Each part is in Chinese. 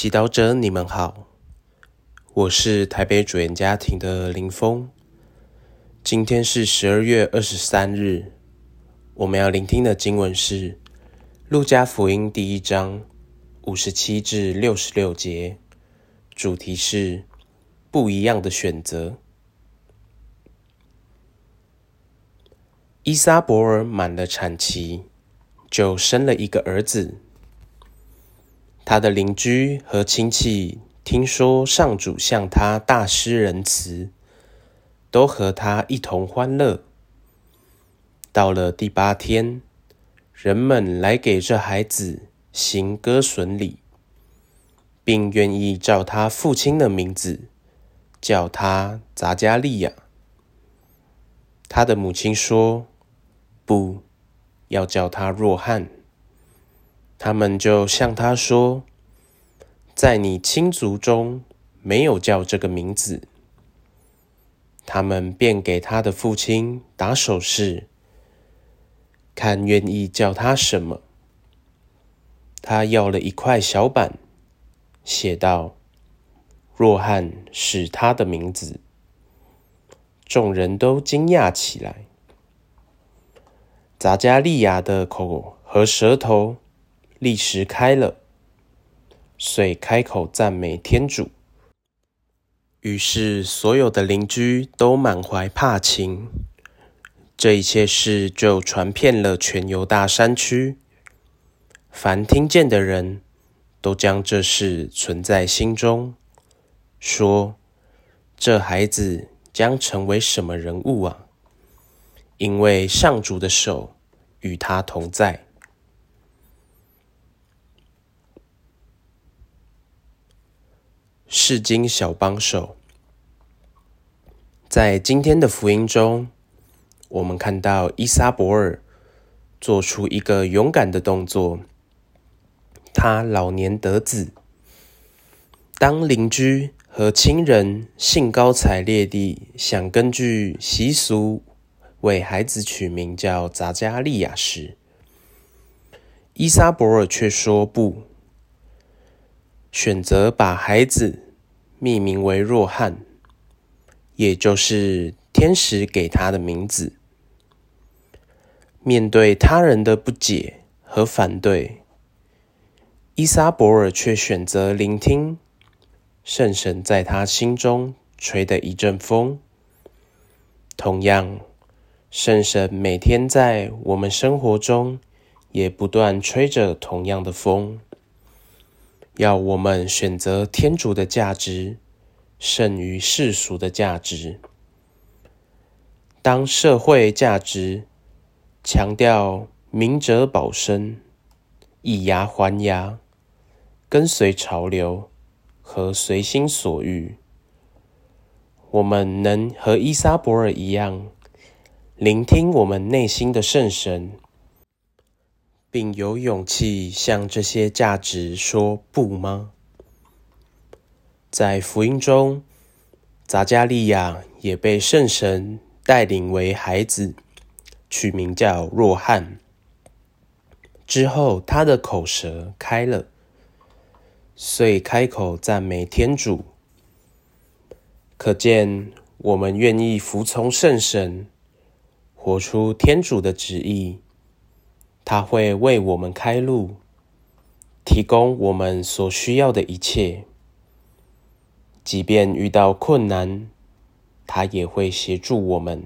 祈祷者，你们好，我是台北主言家庭的林峰。今天是十二月二十三日，我们要聆听的经文是《路加福音》第一章五十七至六十六节，主题是不一样的选择。伊莎伯尔满了产期，就生了一个儿子。他的邻居和亲戚听说上主向他大施仁慈，都和他一同欢乐。到了第八天，人们来给这孩子行歌损礼，并愿意照他父亲的名字叫他杂加利亚。他的母亲说：“不要叫他若翰。”他们就向他说：“在你亲族中没有叫这个名字。”他们便给他的父亲打手势，看愿意叫他什么。他要了一块小板，写道：“若翰是他的名字。”众人都惊讶起来。杂加利亚的口和舌头。立时开了，遂开口赞美天主。于是所有的邻居都满怀怕情，这一切事就传遍了全犹大山区。凡听见的人都将这事存在心中，说：“这孩子将成为什么人物啊？因为上主的手与他同在。”世经小帮手，在今天的福音中，我们看到伊莎伯尔做出一个勇敢的动作。他老年得子，当邻居和亲人兴高采烈地想根据习俗为孩子取名叫杂加利亚时，伊莎伯尔却说不。选择把孩子命名为若翰，也就是天使给他的名字。面对他人的不解和反对，伊莎伯尔却选择聆听圣神在他心中吹的一阵风。同样，圣神每天在我们生活中也不断吹着同样的风。要我们选择天主的价值胜于世俗的价值。当社会价值强调明哲保身、以牙还牙、跟随潮流和随心所欲，我们能和伊莎伯尔一样，聆听我们内心的圣神。并有勇气向这些价值说不吗？在福音中，杂加利亚也被圣神带领为孩子，取名叫若翰。之后，他的口舌开了，遂开口赞美天主。可见，我们愿意服从圣神，活出天主的旨意。他会为我们开路，提供我们所需要的一切。即便遇到困难，他也会协助我们。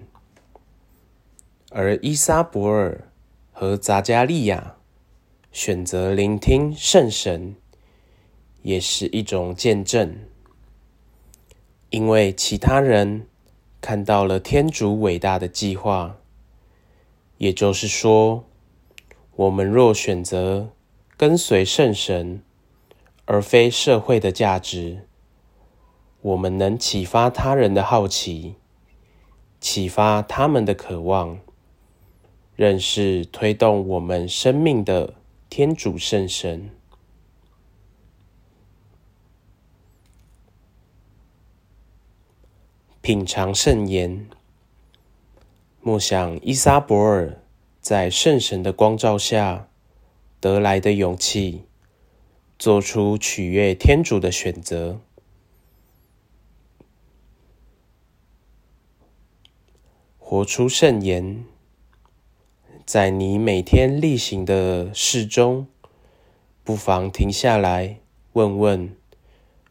而伊莎伯尔和扎加利亚选择聆听圣神，也是一种见证，因为其他人看到了天主伟大的计划。也就是说。我们若选择跟随圣神，而非社会的价值，我们能启发他人的好奇，启发他们的渴望，认识推动我们生命的天主圣神，品尝圣言，默想伊莎伯尔。在圣神的光照下得来的勇气，做出取悦天主的选择。活出圣言，在你每天例行的事中，不妨停下来问问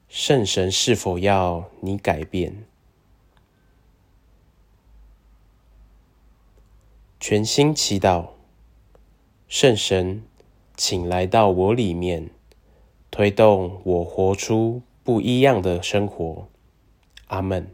圣神是否要你改变。全心祈祷，圣神，请来到我里面，推动我活出不一样的生活。阿门。